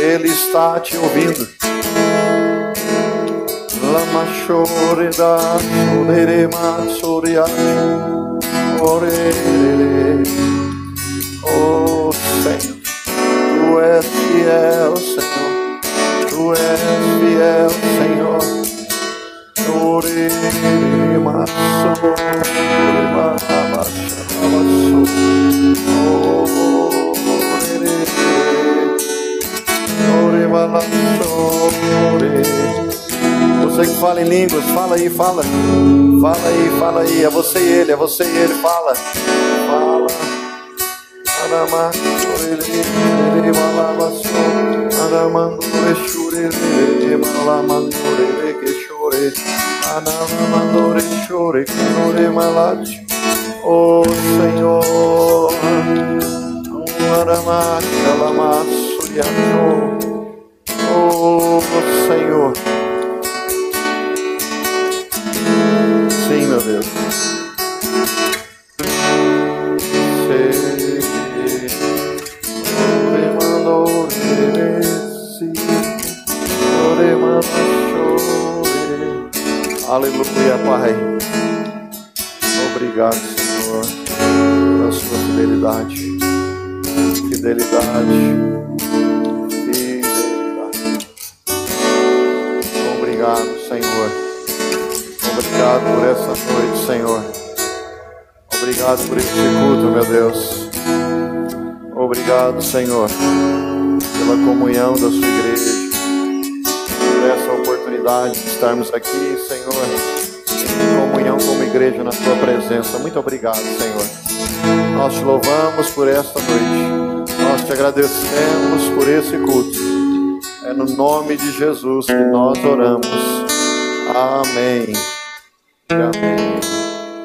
Ele está te ouvindo. Lama chore da sorere ma soria orere. Oh Senhor, Tu és fiel, Senhor. Tu és fiel, Senhor. Orema, Orema, Orema, Você que fala em línguas, fala aí, fala. Fala aí, fala aí. É você e ele, é você e ele, fala. Fala. Anamá. Arama, ele, malabaço, aramandore, chure, malamandore, que chore, anamandore, chore, canore, malate. Oh Senhor, arama, calamaço, yacho. Oh Senhor. Sim, meu Deus. Aleluia, Pai. Obrigado, Senhor, pela sua fidelidade. Fidelidade. Fidelidade. Obrigado, Senhor. Obrigado por essa noite, Senhor. Obrigado por esse culto, meu Deus. Obrigado, Senhor, pela comunhão da sua igreja, por essa oportunidade de estarmos aqui, Senhor, em comunhão como igreja na tua presença. Muito obrigado, Senhor. Nós te louvamos por esta noite. Nós te agradecemos por esse culto. É no nome de Jesus que nós oramos. Amém. Amém.